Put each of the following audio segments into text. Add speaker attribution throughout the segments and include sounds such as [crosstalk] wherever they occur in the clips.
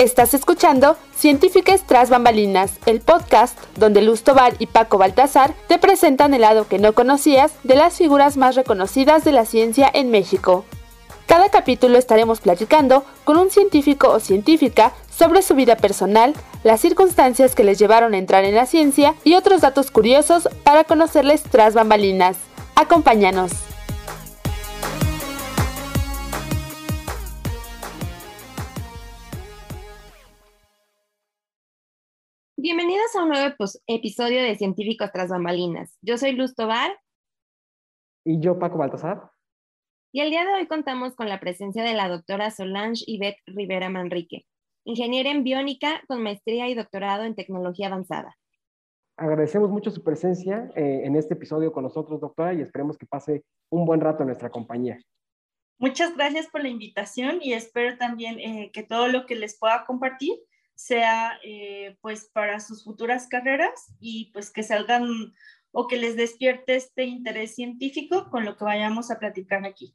Speaker 1: Estás escuchando Científicas tras bambalinas, el podcast donde Luz Tobar y Paco Baltazar te presentan el lado que no conocías de las figuras más reconocidas de la ciencia en México. Cada capítulo estaremos platicando con un científico o científica sobre su vida personal, las circunstancias que les llevaron a entrar en la ciencia y otros datos curiosos para conocerles tras bambalinas. Acompáñanos.
Speaker 2: Bienvenidos a un nuevo episodio de Científicos tras bambalinas. Yo soy Luz Tobar.
Speaker 3: Y yo, Paco Baltasar.
Speaker 2: Y el día de hoy contamos con la presencia de la doctora Solange Yvette Rivera Manrique, ingeniera en biónica con maestría y doctorado en tecnología avanzada.
Speaker 3: Agradecemos mucho su presencia eh, en este episodio con nosotros, doctora, y esperemos que pase un buen rato en nuestra compañía.
Speaker 4: Muchas gracias por la invitación y espero también eh, que todo lo que les pueda compartir sea eh, pues para sus futuras carreras y pues que salgan o que les despierte este interés científico con lo que vayamos a platicar aquí.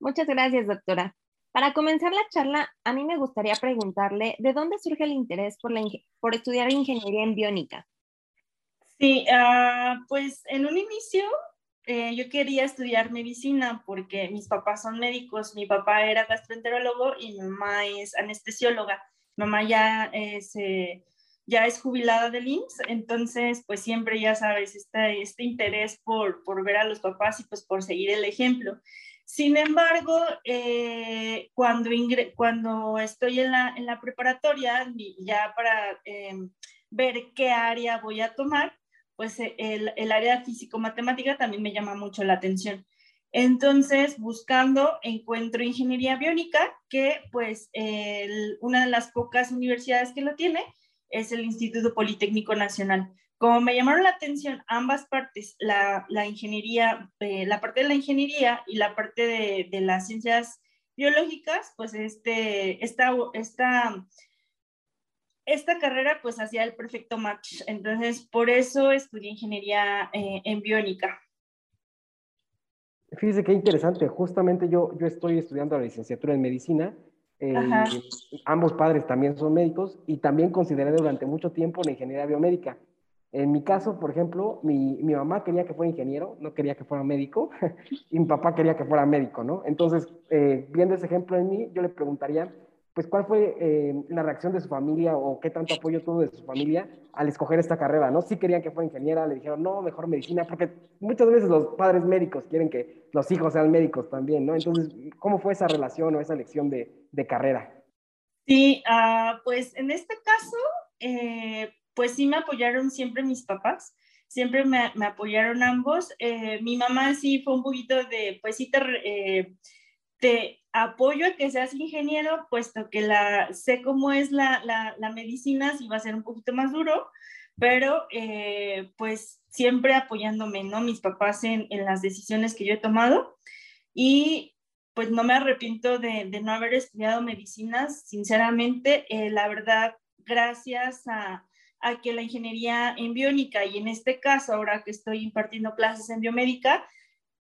Speaker 2: Muchas gracias, doctora. Para comenzar la charla, a mí me gustaría preguntarle, ¿de dónde surge el interés por, la, por estudiar ingeniería en biónica?
Speaker 4: Sí, uh, pues en un inicio eh, yo quería estudiar medicina porque mis papás son médicos, mi papá era gastroenterólogo y mi mamá es anestesióloga mamá ya es, eh, ya es jubilada del IMSS, entonces pues siempre ya sabes, este, este interés por, por ver a los papás y pues por seguir el ejemplo. Sin embargo, eh, cuando, cuando estoy en la, en la preparatoria, ya para em, ver qué área voy a tomar, pues el, el área físico-matemática también me llama mucho la atención. Entonces, buscando, encuentro ingeniería biónica, que pues una de las pocas universidades que lo tiene es el Instituto Politécnico Nacional. Como me llamaron la atención ambas partes, la, ingeniería, eh, la parte de la ingeniería y la parte de, las ciencias biológicas, pues este, esta, esta, esta carrera pues hacía el perfecto match. Entonces, por eso estudié ingeniería eh, en biónica.
Speaker 3: Fíjese qué interesante. Justamente yo, yo estoy estudiando la licenciatura en medicina. Eh, ambos padres también son médicos y también consideré durante mucho tiempo la ingeniería biomédica. En mi caso, por ejemplo, mi, mi, mamá quería que fuera ingeniero, no quería que fuera médico, [laughs] y mi papá quería que fuera médico, ¿no? Entonces, eh, viendo ese ejemplo en mí, yo le preguntaría, pues cuál fue eh, la reacción de su familia o qué tanto apoyo tuvo de su familia al escoger esta carrera, ¿no? Sí querían que fuera ingeniera, le dijeron, no, mejor medicina, porque muchas veces los padres médicos quieren que los hijos sean médicos también, ¿no? Entonces, ¿cómo fue esa relación o esa elección de, de carrera?
Speaker 4: Sí, uh, pues en este caso, eh, pues sí me apoyaron siempre mis papás, siempre me, me apoyaron ambos. Eh, mi mamá sí fue un poquito de, pues sí te te apoyo a que seas ingeniero, puesto que la, sé cómo es la, la, medicina, si va a ser un poquito más duro, pero eh, pues siempre apoyándome, ¿no? Mis papás en, en, las decisiones que yo he tomado y pues no me arrepiento de, de no haber estudiado medicinas, sinceramente, eh, la verdad, gracias a, a que la ingeniería en biónica y en este caso, ahora que estoy impartiendo clases en biomédica,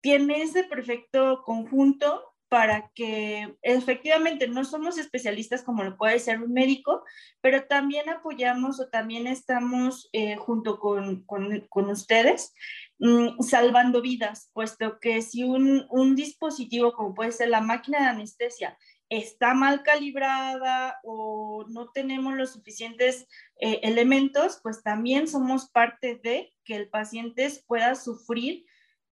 Speaker 4: tiene ese perfecto conjunto para que efectivamente no somos especialistas como lo puede ser un médico, pero también apoyamos o también estamos eh, junto con, con, ustedes mm, salvando vidas, puesto que si un, un, dispositivo como puede ser la máquina de anestesia está mal calibrada o no tenemos los suficientes eh, elementos, pues también somos parte de que el paciente pueda sufrir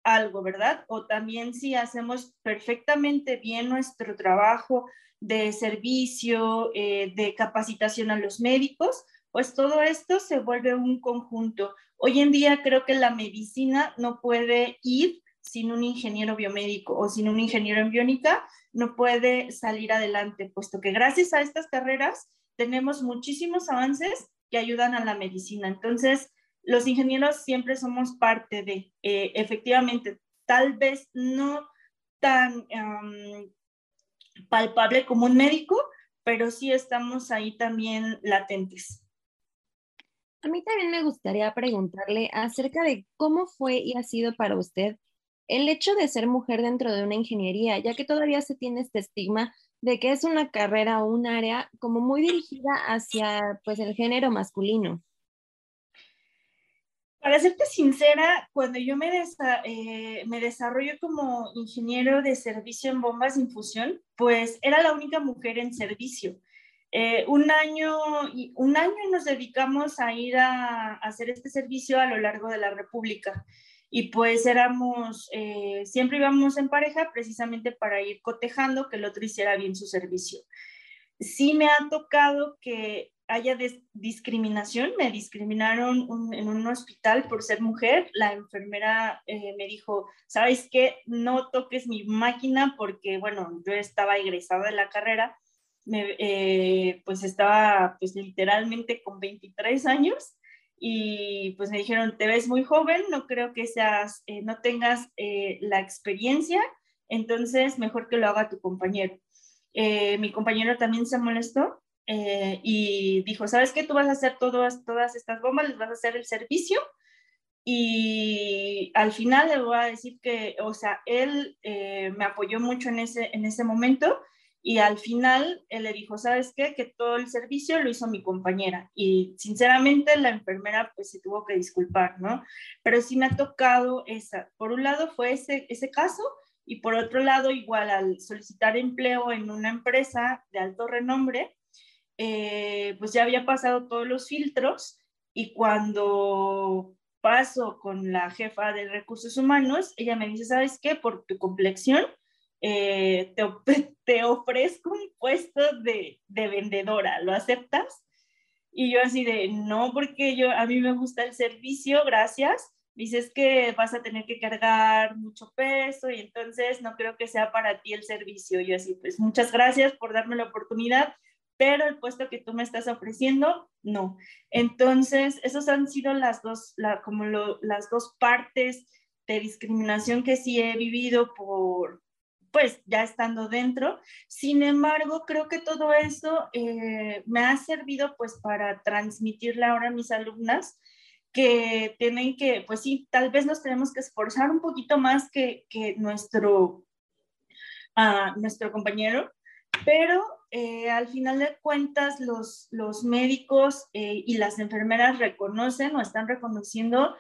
Speaker 4: algo, ¿verdad? O también si hacemos perfectamente bien nuestro trabajo de servicio, eh, de capacitación a los médicos, pues todo esto se vuelve un conjunto. Hoy en día creo que la medicina no puede ir sin un ingeniero biomédico o sin un ingeniero en biónica, no puede salir adelante, puesto que gracias a estas carreras tenemos muchísimos avances que ayudan a la medicina. Entonces, los ingenieros siempre somos parte de, eh, efectivamente, tal vez no tan palpable como un médico, pero sí estamos ahí también latentes.
Speaker 2: A mí también me gustaría preguntarle acerca de cómo fue y ha sido para usted el hecho de ser mujer dentro de una ingeniería, ya que todavía se tiene este estigma de que es una carrera o un área como muy dirigida hacia pues el género masculino.
Speaker 4: Para serte sincera, cuando yo me, eh, me desarrollo como ingeniero de servicio en bombas infusión, pues era la única mujer en servicio. Eh, un, año, un año nos dedicamos a ir a, hacer este servicio a lo largo de la República y pues éramos, eh, siempre íbamos en pareja precisamente para ir cotejando que el otro hiciera bien su servicio. Sí me ha tocado que haya discriminación, me discriminaron en un hospital por ser mujer, la enfermera eh, me dijo, ¿sabes qué? No toques mi máquina porque, bueno, yo estaba egresada de la carrera eh, pues estaba pues literalmente con 23 años y pues me dijeron, te ves muy joven, no creo que seas, eh, no tengas eh, la experiencia, entonces mejor que lo haga tu compañero. mi compañero también se molestó y dijo, ¿sabes qué? Tú vas a hacer todas, todas estas bombas, les vas a hacer el servicio y al final le voy a decir que, o sea, él me apoyó mucho en ese, en ese momento y al final él le dijo, ¿sabes qué? Que todo el servicio lo hizo mi compañera. Y sinceramente la enfermera pues se tuvo que disculpar, ¿no? Pero sí me ha tocado esa. Por un lado fue ese, ese caso y por otro lado igual al solicitar empleo en una empresa de alto renombre, eh, pues ya había pasado todos los filtros y cuando paso con la jefa de recursos humanos, ella me dice, ¿sabes qué? Por tu complexión eh, te, [laughs] te, ofrezco un puesto de, de, vendedora, ¿lo aceptas? Y yo así de, no, porque yo, a mí me gusta el servicio, gracias. Dices que vas a tener que cargar mucho peso y entonces no creo que sea para ti el servicio. Yo así, pues muchas gracias por darme la oportunidad, pero el puesto que tú me estás ofreciendo, no. Entonces, esas han sido las dos, como las dos partes de discriminación que sí he vivido por, pues ya estando dentro. Sin embargo, creo que todo eso eh, me ha servido pues para transmitirle ahora a mis alumnas que tienen que, pues sí, tal vez nos tenemos que esforzar un poquito más que, que nuestro, uh, nuestro compañero, pero eh, al final de cuentas los, los médicos eh, y las enfermeras reconocen o están reconociendo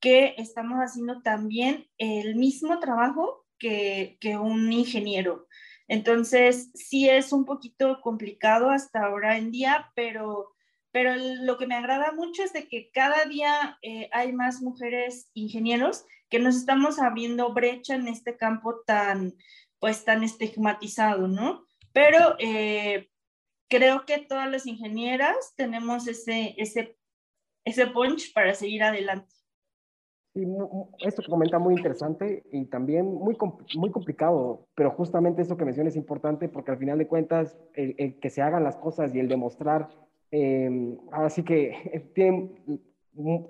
Speaker 4: que estamos haciendo también el mismo trabajo que, un ingeniero. Entonces, sí es un poquito complicado hasta ahora en día, pero, pero lo que me agrada mucho es de que cada día eh, hay más mujeres ingenieros que nos estamos abriendo brecha en este campo tan, pues, tan estigmatizado, ¿no? Pero eh, creo que todas las ingenieras tenemos ese, ese, ese punch para seguir adelante.
Speaker 3: Sí, esto que comenta muy interesante y también muy, muy complicado, pero justamente eso que menciona es importante porque al final de cuentas el, que se hagan las cosas y el demostrar, eh, ahora sí que [laughs] tienen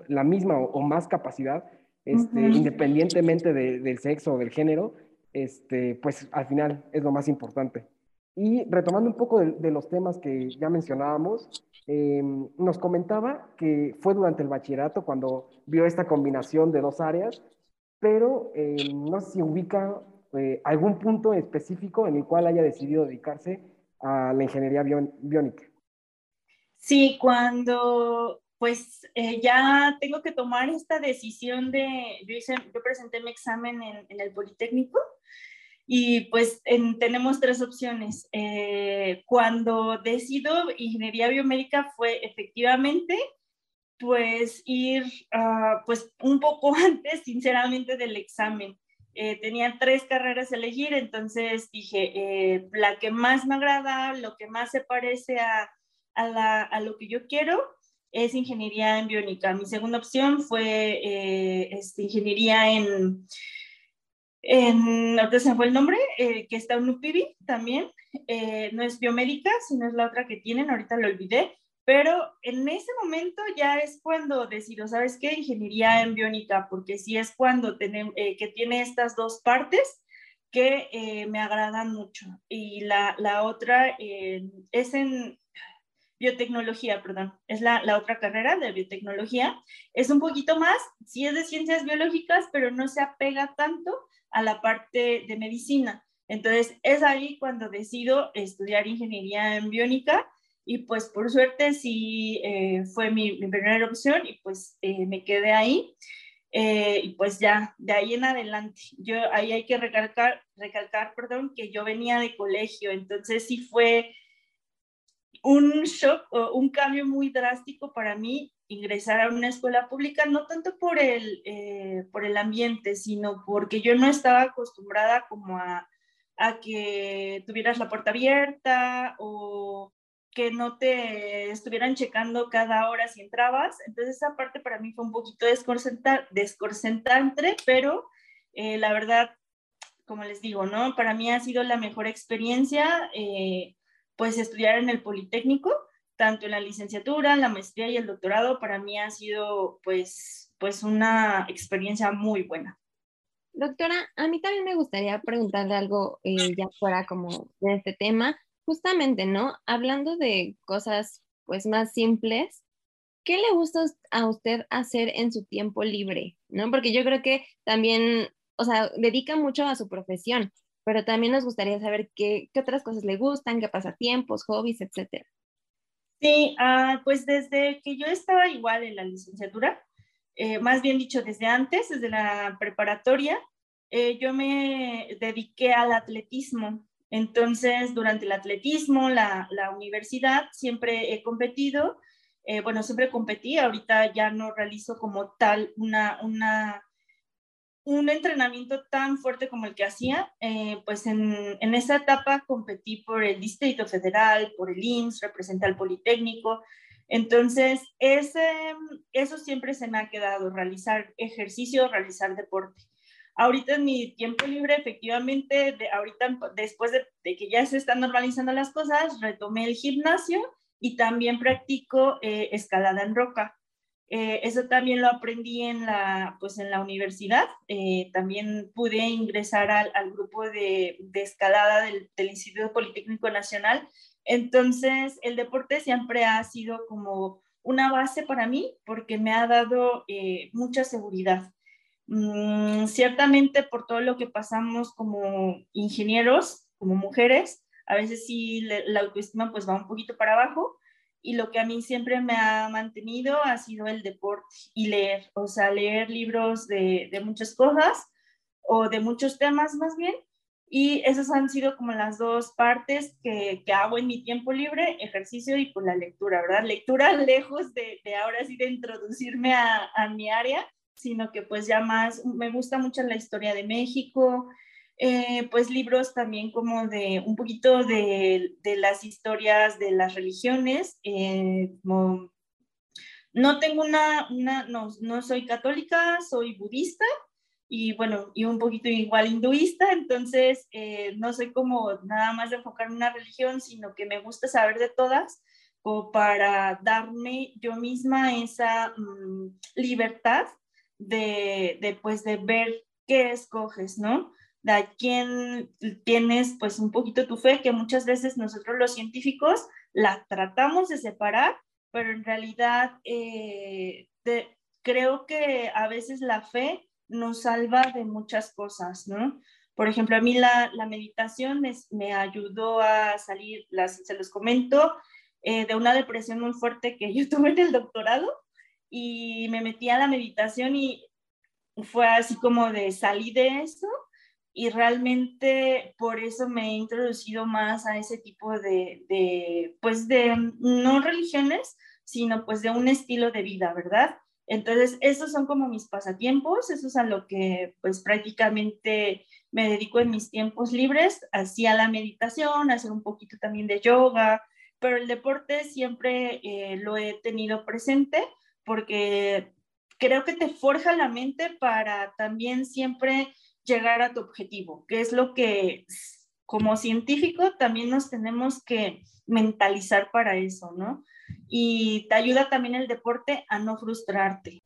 Speaker 3: la misma o, más capacidad, este, independientemente del sexo o del género, este, pues al final es lo más importante. Y retomando un poco de, los temas que ya mencionábamos, em, nos comentaba que fue durante el bachillerato cuando vio esta combinación de dos áreas, pero em, no sé si ubica eh, algún punto específico en el cual haya decidido dedicarse a la ingeniería biónica.
Speaker 4: Sí, cuando pues eh, ya tengo que tomar esta decisión de, yo, hice, yo presenté mi examen en, en el Politécnico y pues tenemos tres opciones. Eh, cuando decido ingeniería biomédica fue efectivamente pues ir uh, pues un poco [laughs] antes sinceramente del examen. Eh, tenía tres carreras a elegir, entonces dije, eh, la que más me agrada, lo que más se parece a, a, lo que yo quiero es ingeniería en biónica. Mi segunda opción fue este, ingeniería en en, ahorita se fue el nombre, eh, que está en UPIBI también, eh, no es biomédica, sino es la otra que tienen, ahorita lo olvidé, pero en ese momento ya es cuando decido, ¿sabes qué? Ingeniería en biónica, porque sí es cuando tiene, eh, que tiene estas dos partes que me agradan mucho. Y la, la otra es en biotecnología, perdón, es la, la, otra carrera de biotecnología. Es un poquito más, sí es de ciencias biológicas, pero no se apega tanto a la parte de medicina. Entonces, es ahí cuando decido estudiar ingeniería en biónica y pues por suerte sí eh, fue mi, primera opción y pues eh, me quedé ahí. Eh, y pues ya, de ahí en adelante, yo ahí hay que recalcar, recalcar, perdón, que yo venía de colegio, entonces sí fue un shock un cambio muy drástico para mí ingresar a una escuela pública, no tanto por el, por el ambiente, sino porque yo no estaba acostumbrada como a, a que tuvieras la puerta abierta o que no te estuvieran checando cada hora si entrabas. Entonces esa parte para mí fue un poquito desconcertante, pero eh, la verdad, como les digo, ¿no? Para mí ha sido la mejor experiencia, eh, pues estudiar en el Politécnico, tanto en la licenciatura, la maestría y el doctorado, para mí ha sido pues, pues una experiencia muy buena.
Speaker 2: Doctora, a mí también me gustaría preguntarle algo eh, ya fuera como de este tema justamente, ¿no? Hablando de cosas pues más simples, ¿qué le gusta a usted hacer en su tiempo libre? ¿No? Porque yo creo que también, o sea, dedica mucho a su profesión, pero también nos gustaría saber qué, otras cosas le gustan, qué pasatiempos, hobbies, etcétera.
Speaker 4: Sí, ah, pues desde que yo estaba igual en la licenciatura, eh, más bien dicho, desde antes, desde la preparatoria, eh, yo me dediqué al atletismo. Entonces, durante el atletismo, la, universidad, siempre he competido, eh, bueno, siempre competí, ahorita ya no realizo como tal una, una, un entrenamiento tan fuerte como el que hacía, eh, pues en, en, esa etapa competí por el Distrito Federal, por el IMSS, representé al Politécnico, entonces ese, eso siempre se me ha quedado, realizar ejercicio, realizar deporte. Ahorita en mi tiempo libre, efectivamente, de, ahorita después de, que ya se están normalizando las cosas, retomé el gimnasio y también practico eh, escalada en roca. Eh, eso también lo aprendí en la, pues en la universidad. Eh, también pude ingresar al, al grupo de, de escalada del, del, Instituto Politécnico Nacional. Entonces, el deporte siempre ha sido como una base para mí porque me ha dado mucha seguridad. Mm, ciertamente por todo lo que pasamos como ingenieros, como mujeres, a veces sí la autoestima pues va un poquito para abajo y lo que a mí siempre me ha mantenido ha sido el deporte y leer, o sea, leer libros de, de muchas cosas o de muchos temas más bien. Y esas han sido como las dos partes que, que hago en mi tiempo libre, ejercicio y pues la lectura, ¿verdad? Lectura [laughs] lejos de, de ahora sí de introducirme a, a mi área, sino que pues ya más, me gusta mucho la historia de México, eh, pues libros también como de un poquito de, de las historias de las religiones. Eh, no tengo una, una no, no, soy católica, soy budista y bueno, y un poquito igual hinduista, entonces eh, no soy como nada más de en una religión, sino que me gusta saber de todas o para darme yo misma esa mm, libertad de, pues, de ver qué escoges, ¿no? De a quién tienes pues un poquito tu fe, que muchas veces nosotros los científicos la tratamos de separar, pero en realidad eh, creo que a veces la fe nos salva de muchas cosas, ¿no? Por ejemplo, a mí la, meditación me, ayudó a salir, las, se los comento, eh, de una depresión muy fuerte que [laughs] yo tuve en el doctorado y me metí a la meditación y fue así como de salir de eso y realmente por eso me he introducido más a ese tipo de, de, pues de, no religiones, sino pues de un estilo de vida, ¿verdad? Entonces, esos son como mis pasatiempos, eso es a lo que pues prácticamente me dedico en mis tiempos libres, así a la meditación, hacer un poquito también de yoga, pero el deporte siempre eh, lo he tenido presente porque creo que te forja la mente para también siempre llegar a tu objetivo, que es lo que como científico también nos tenemos que mentalizar para eso, ¿no? Y te ayuda también el deporte a no frustrarte.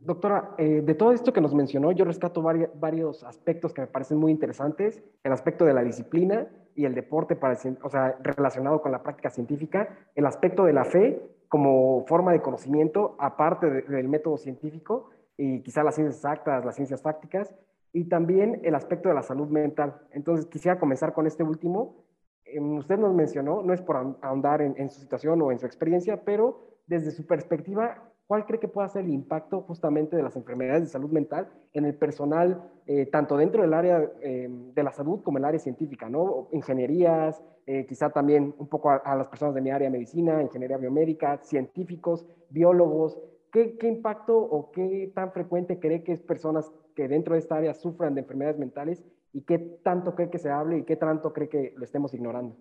Speaker 3: Doctora, eh, de todo esto que nos mencionó, yo rescato varios aspectos que me parecen muy interesantes. El aspecto de la disciplina y el deporte, para, o sea, relacionado con la práctica científica. El aspecto de la fe como forma de conocimiento, aparte del método científico y quizá las ciencias exactas, las ciencias fácticas. Y también el aspecto de la salud mental. Entonces, quisiera comenzar con este último. Em, usted nos mencionó, no es por ahondar en, su situación o en su experiencia, pero desde su perspectiva, ¿cuál cree que pueda ser el impacto justamente de las enfermedades de salud mental en el personal, eh, tanto dentro del área eh, de la salud como el área científica, ¿no? Ingenierías, eh, quizá también un poco a, las personas de mi área medicina, ingeniería biomédica, científicos, biólogos. ¿Qué, ¿Qué impacto o qué tan frecuente cree que es personas que dentro de esta área sufran de enfermedades mentales y qué tanto cree que se hable y qué tanto cree que lo estemos ignorando?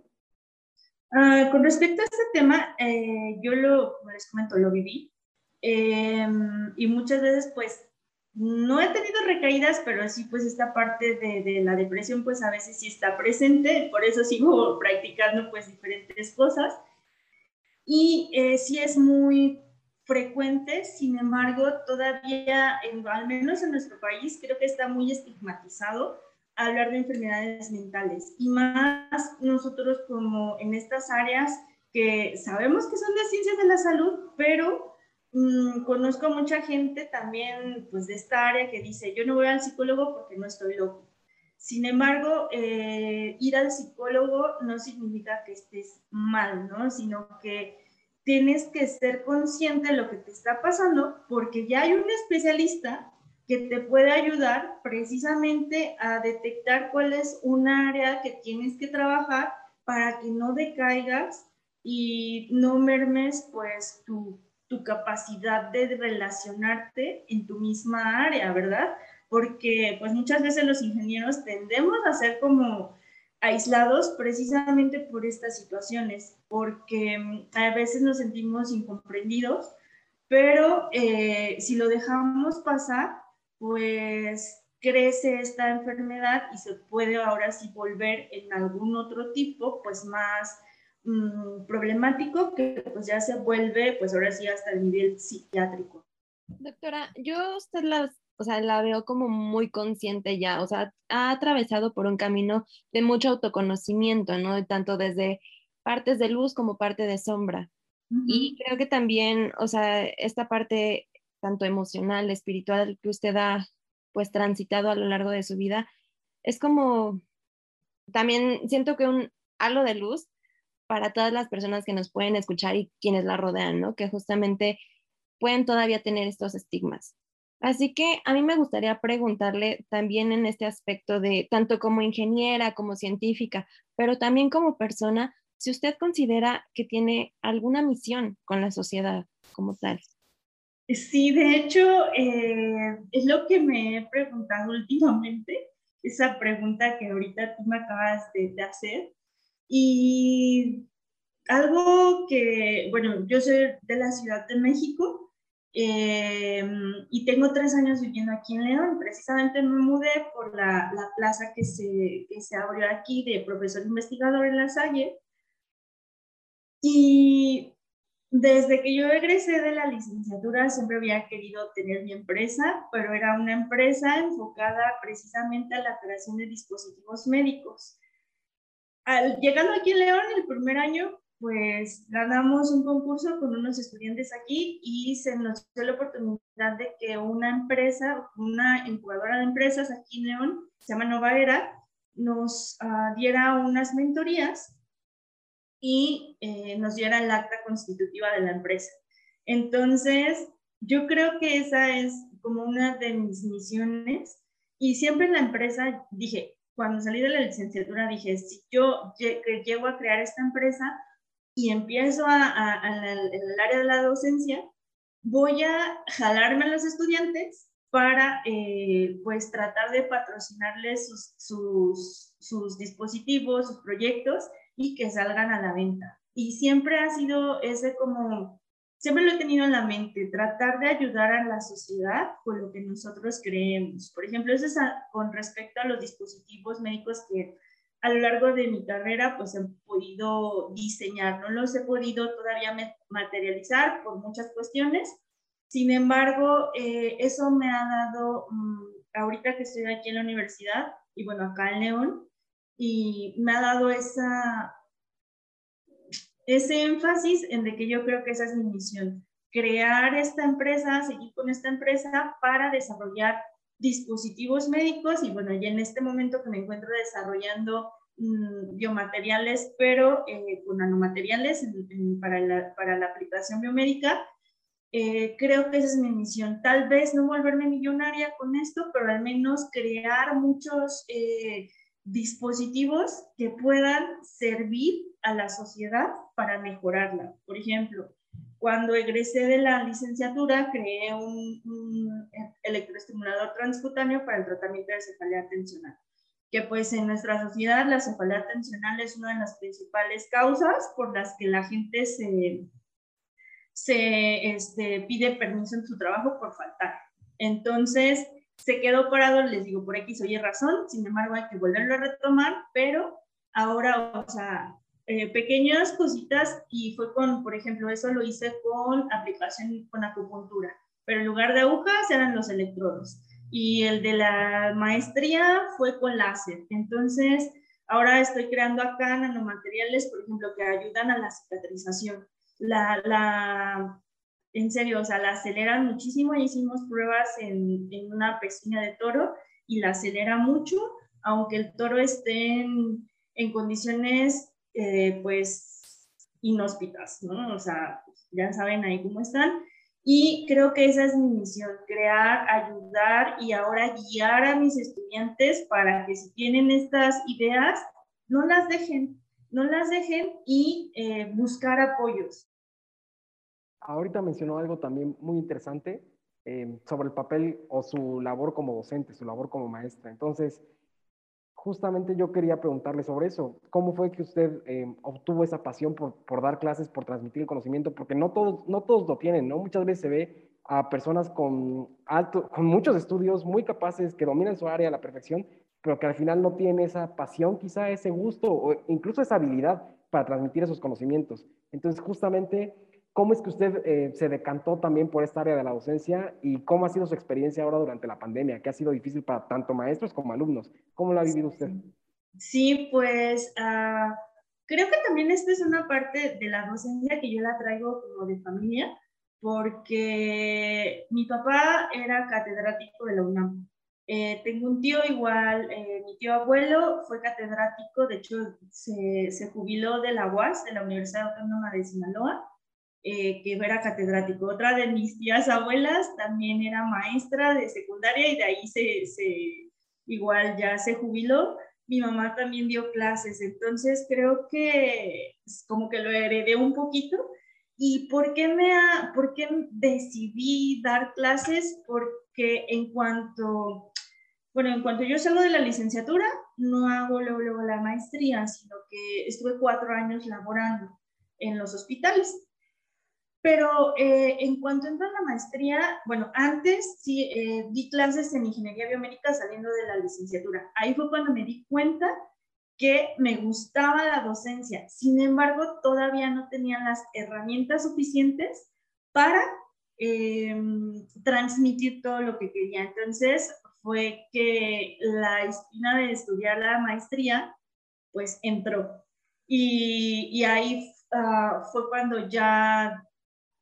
Speaker 4: Ah, con respecto a este tema, yo lo, como les comento, lo viví. Em, y muchas veces, pues, no he tenido recaídas, pero sí, pues, esta parte de, de, la depresión, pues, a veces sí está presente, por eso sigo practicando, pues, diferentes cosas. Y eh, sí es muy frecuente, sin embargo, todavía, al menos en nuestro país, creo que está muy estigmatizado hablar de enfermedades mentales. Y más nosotros como en estas áreas que sabemos que son de ciencias de la salud, pero Mm, conozco mucha gente también pues de esta área que dice, yo no voy al psicólogo porque no estoy loco. Sin embargo, eh, ir al psicólogo no significa que estés mal, ¿no? Sino que tienes que ser consciente de lo que te está pasando porque ya hay un especialista que te puede ayudar precisamente a detectar cuál es un área que tienes que trabajar para que no decaigas y no mermes pues tu tu capacidad de relacionarte en tu misma área, ¿verdad? Porque pues muchas veces los ingenieros tendemos a ser como aislados precisamente por estas situaciones, porque mm, a veces nos sentimos incomprendidos, pero eh, si lo dejamos pasar, pues crece esta enfermedad y se puede ahora sí volver en algún otro tipo, pues más Mm, problemático que pues ya se vuelve, pues ahora sí, hasta el nivel psiquiátrico.
Speaker 2: Doctora, yo usted la, o sea, la veo como muy consciente ya, o sea, ha atravesado por un camino de mucho autoconocimiento, ¿no? Tanto desde partes de luz como parte de sombra. Y creo que también, o sea, esta parte tanto emocional, espiritual que usted ha pues transitado a lo largo de su vida, es como, también siento que un halo de luz para todas las personas que nos pueden escuchar y quienes la rodean, ¿no? Que justamente pueden todavía tener estos estigmas. Así que a mí me gustaría preguntarle también en este aspecto de tanto como ingeniera, como científica, pero también como persona, si usted considera que tiene alguna misión con la sociedad como tal.
Speaker 4: Sí, de hecho, eh, es lo que me he preguntado [laughs] últimamente, esa pregunta que ahorita tú me acabas de, de hacer. Y algo que, bueno, yo soy de la Ciudad de México eh, y tengo tres años viviendo aquí en León. Precisamente me mudé por la, la plaza que se, que se abrió aquí de profesor investigador en La Salle. Y desde que yo egresé de la licenciatura siempre había querido tener mi empresa, pero era una empresa enfocada precisamente a la creación de dispositivos médicos llegando aquí en León, el primer año, pues ganamos un concurso con unos estudiantes aquí y se nos dio la oportunidad de que una empresa, una incubadora de empresas aquí en León, se llama Nova Era, nos ah, diera unas mentorías y eh, nos diera el acta constitutiva de la empresa. Entonces, yo creo que esa es como una de mis misiones y siempre en la empresa dije, cuando salí de la licenciatura dije, si yo llego a crear esta empresa y empiezo a, en el área de la docencia, voy a jalarme a los estudiantes para eh, pues tratar de patrocinarles sus, sus, sus, dispositivos, sus proyectos y que salgan a la venta. Y siempre ha sido ese como siempre lo he tenido en la mente, tratar de ayudar a la sociedad con lo que nosotros creemos. Por ejemplo, eso es con respecto a los dispositivos médicos que a lo largo de mi carrera pues he podido diseñar, no los he podido todavía materializar por muchas cuestiones. Sin embargo, eh, eso me ha dado, mm, ahorita que estoy aquí en la universidad y bueno, acá en León, y me ha dado esa, ese énfasis en de que yo creo que esa es mi misión, crear esta empresa, seguir con esta empresa para desarrollar dispositivos médicos y bueno, ya en este momento que me encuentro desarrollando mm, biomateriales, pero eh, con nanomateriales para, la, para, la, aplicación biomédica, eh, creo que esa es mi misión. Tal vez no volverme millonaria con esto, pero al menos crear muchos eh, dispositivos que puedan servir a la sociedad para mejorarla. Por ejemplo, cuando egresé de la licenciatura, creé un, electroestimulador transcutáneo para el tratamiento de cefalea tensional, que pues en nuestra sociedad la cefalea tensional es una de las principales causas por las que la gente se, se este, pide permiso en su trabajo por faltar. Entonces, se quedó parado, les digo, por X o Y razón, sin embargo hay que volverlo a retomar, pero ahora, o sea, eh, pequeñas cositas y fue con, por ejemplo, eso lo hice con aplicación con acupuntura, pero en lugar de agujas eran los electrodos. Y el de la maestría fue con láser. Entonces, ahora estoy creando acá nanomateriales, por ejemplo, que ayudan a la cicatrización. La, la, en serio, o sea, la aceleran muchísimo. Hicimos pruebas en, en una piscina de toro y la acelera mucho, aunque el toro esté en, en condiciones eh, pues inhóspitas, ¿no? O sea, ya saben ahí cómo están. Y creo que esa es mi misión, crear, ayudar y ahora guiar a mis estudiantes para que si tienen estas ideas, no las dejen, no las dejen y eh, buscar apoyos.
Speaker 3: Ahorita mencionó algo también muy interesante eh, sobre el papel o su labor como docente, su labor como maestra. Entonces, justamente yo quería preguntarle sobre eso. ¿Cómo fue que usted eh, obtuvo esa pasión por, por, dar clases, por transmitir el conocimiento? Porque no todos, no todos lo tienen, ¿no? Muchas veces se ve a personas con, alto, con muchos estudios, muy capaces, que dominan su área a la perfección, pero que al final no tienen esa pasión, quizá ese gusto o incluso esa habilidad para transmitir esos conocimientos. Entonces, justamente ¿Cómo es que usted eh, se decantó también por esta área de la docencia y cómo ha sido su experiencia ahora durante la pandemia, que ha sido difícil para tanto maestros como alumnos? ¿Cómo lo ha vivido usted?
Speaker 4: Sí, pues uh, creo que también esta es una parte de la docencia que yo la traigo como de familia, porque mi papá era catedrático de la UNAM. Eh, tengo un tío igual, eh, mi tío abuelo fue catedrático, de hecho se, se jubiló de la UAS, de la Universidad Autónoma de Sinaloa, eh, que era catedrático. Otra de mis tías abuelas también era maestra de secundaria y de ahí se, se igual ya se jubiló. Mi mamá también dio clases, entonces creo que como que lo heredé un poquito. ¿Y por qué, me ha, por qué decidí dar clases? Porque en cuanto, bueno, en cuanto yo salgo de la licenciatura, no hago luego, luego la maestría, sino que estuve cuatro años laborando en los hospitales. Pero eh, en cuanto entré a la maestría, bueno, antes sí eh, di clases en ingeniería biomédica saliendo de la licenciatura. Ahí fue cuando me di cuenta que me gustaba la docencia. Sin embargo, todavía no tenía las herramientas suficientes para em, transmitir todo lo que quería. Entonces fue que la espina de estudiar la maestría, pues entró. Y, ahí ah, fue cuando ya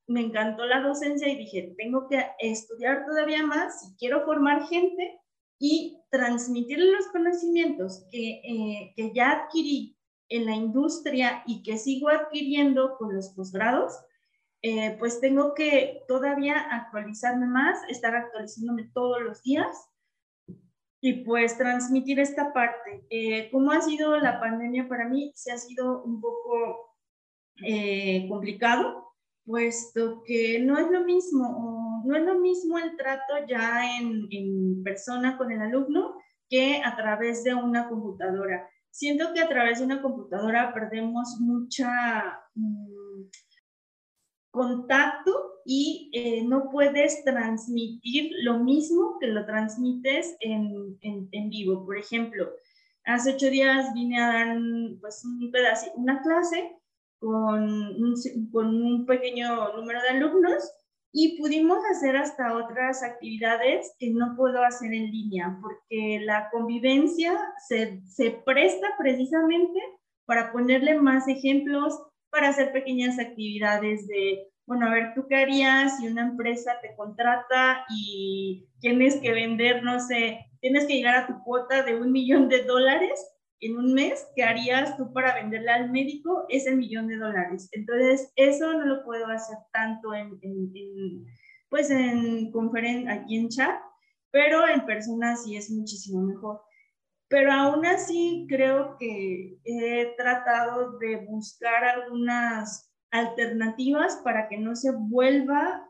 Speaker 4: me encantó la docencia y dije, tengo que estudiar todavía más si quiero formar gente y transmitir los conocimientos que, eh, que ya adquirí en la industria y que sigo adquiriendo con los posgrados, eh, pues tengo que todavía actualizarme más, estar actualizándome todos los días y pues transmitir esta parte. Eh, ¿Cómo ha sido la pandemia para mí? Se ha sido un poco complicado puesto que no es lo mismo, no es lo mismo el trato ya en, persona con el alumno que a través de una computadora. Siento que a través de una computadora perdemos mucha mm, contacto y eh, no puedes transmitir lo mismo que lo transmites en, en, vivo. Por ejemplo, hace ocho días vine a dar pues, un pedazo, una clase con un, pequeño número de alumnos y pudimos hacer hasta otras actividades que no puedo hacer en línea porque la convivencia se, se presta precisamente para ponerle más ejemplos, para hacer pequeñas actividades de bueno, a ver, ¿tú qué harías si una empresa te contrata y tienes que vender, no sé, tienes que llegar a tu cuota de un millón de dólares en un mes? ¿Qué harías tú para venderle al médico ese millón de dólares? Entonces, eso no lo puedo hacer tanto en, pues en conferencia, aquí en chat, pero en persona sí es muchísimo mejor. Pero aún así creo que he tratado de buscar algunas alternativas para que no se vuelva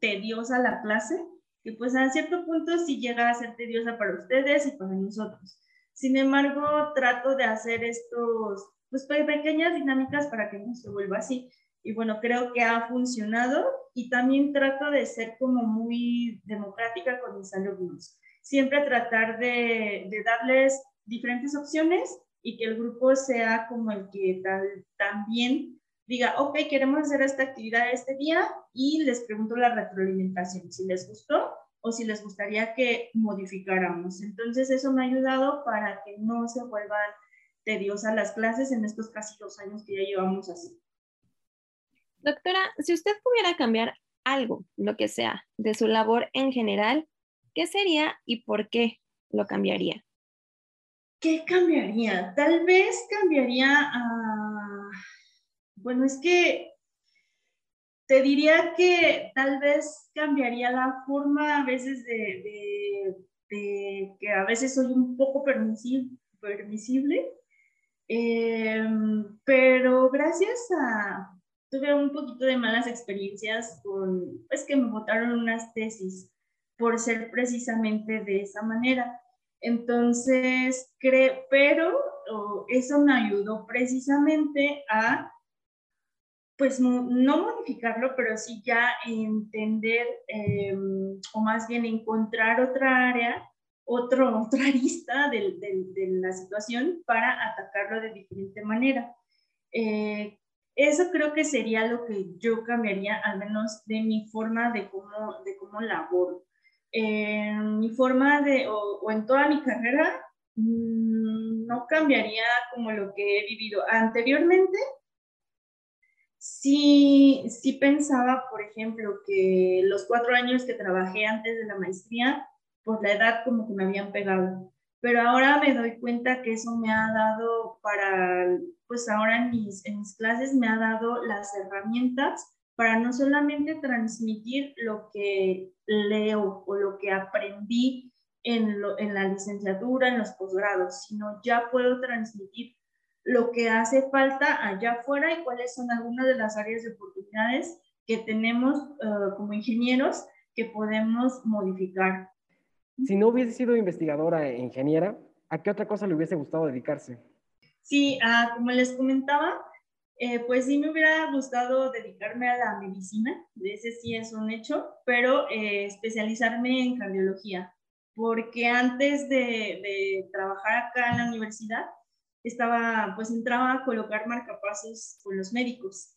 Speaker 4: tediosa la clase, que pues a cierto punto sí llega a ser tediosa para ustedes y para nosotros. Sin embargo, trato de hacer estos, pues pequeñas dinámicas para que no se vuelva así. Y bueno, creo que ha funcionado y también trato de ser como muy democrática con mis alumnos. Siempre tratar de, darles diferentes opciones y que el grupo sea como el que tal, también diga, ok, queremos hacer esta actividad este día y les pregunto la retroalimentación, si les gustó o si les gustaría que modificáramos. Entonces, eso me ha ayudado para que no se vuelvan tediosas las clases en estos casi dos años que ya llevamos así.
Speaker 2: Doctora, si usted pudiera cambiar algo, lo que sea, de su labor en general, ¿qué sería y por qué lo cambiaría?
Speaker 4: ¿Qué cambiaría? Tal vez cambiaría a bueno, es que te diría que tal vez cambiaría la forma a veces de, que a veces soy un poco permisible, em, pero gracias a, tuve un poquito de malas experiencias con, pues que me votaron unas tesis por ser precisamente de esa manera. Entonces, creo, pero eso me ayudó precisamente a pues no, modificarlo, pero sí ya entender em, o más bien encontrar otra área, otro, [laughs] otra arista de, la situación para atacarlo de diferente manera. Eh, eso creo que sería lo que yo cambiaría, al menos de mi forma de cómo, de cómo laboro. mi forma de, o, en toda mi carrera, mm, no cambiaría como lo que he vivido anteriormente, sí, sí pensaba, por ejemplo, que los cuatro años que trabajé antes de la maestría, por la edad como que me habían pegado. Pero ahora me doy cuenta que eso me ha dado para, pues ahora en mis, en mis clases me ha dado las herramientas para no solamente transmitir lo que leo o lo que aprendí en, en la licenciatura, en los posgrados, sino ya puedo transmitir lo que hace falta allá afuera y cuáles son algunas de las áreas de oportunidades que tenemos eh, como ingenieros que podemos modificar.
Speaker 3: Si no hubiese sido investigadora e ingeniera, ¿a qué otra cosa le hubiese gustado dedicarse?
Speaker 4: Sí, como les comentaba, eh, pues sí me hubiera gustado dedicarme a la medicina, de ese sí es un hecho, pero eh, especializarme en cardiología, porque antes de, de trabajar acá en la universidad, estaba, pues entraba a colocar marcapasos con los médicos.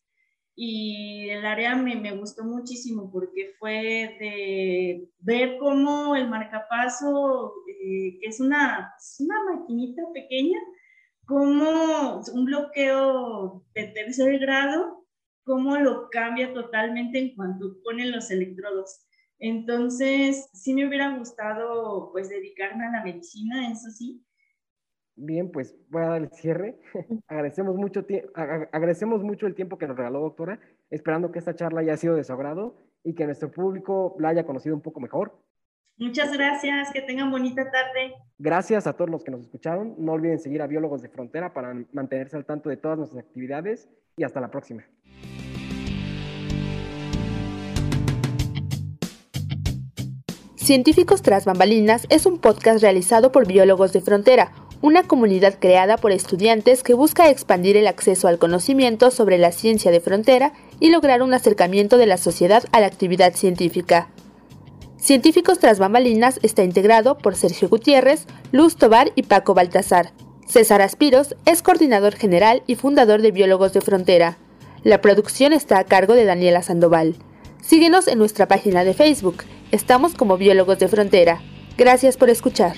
Speaker 4: Y el área me, me gustó muchísimo porque fue de ver cómo el marcapaso, eh, que es una, es una maquinita pequeña, como un bloqueo de tercer grado, cómo lo cambia totalmente en cuanto ponen los electrodos. Entonces, sí me hubiera gustado pues dedicarme a la medicina, eso sí,
Speaker 3: Bien, pues voy a dar el cierre. [laughs] agradecemos, mucho agradecemos mucho el tiempo que nos regaló, doctora, esperando que esta charla haya sido de su agrado y que nuestro público la haya conocido un poco mejor.
Speaker 4: Muchas gracias, que tengan bonita tarde.
Speaker 3: Gracias a todos los que nos escucharon. No olviden seguir a Biólogos de Frontera para mantenerse al tanto de todas nuestras actividades y hasta la próxima.
Speaker 1: Científicos tras bambalinas es un podcast realizado por Biólogos de Frontera una comunidad creada por estudiantes que busca expandir el acceso al conocimiento sobre la ciencia de frontera y lograr un acercamiento de la sociedad a la actividad científica. Científicos tras bambalinas está integrado por Sergio Gutiérrez, Luz Tobar y Paco Baltazar. César Aspiros es coordinador general y fundador de Biólogos de Frontera. La producción está a cargo de Daniela Sandoval. Síguenos en nuestra página de Facebook. Estamos como Biólogos de Frontera. Gracias por escuchar.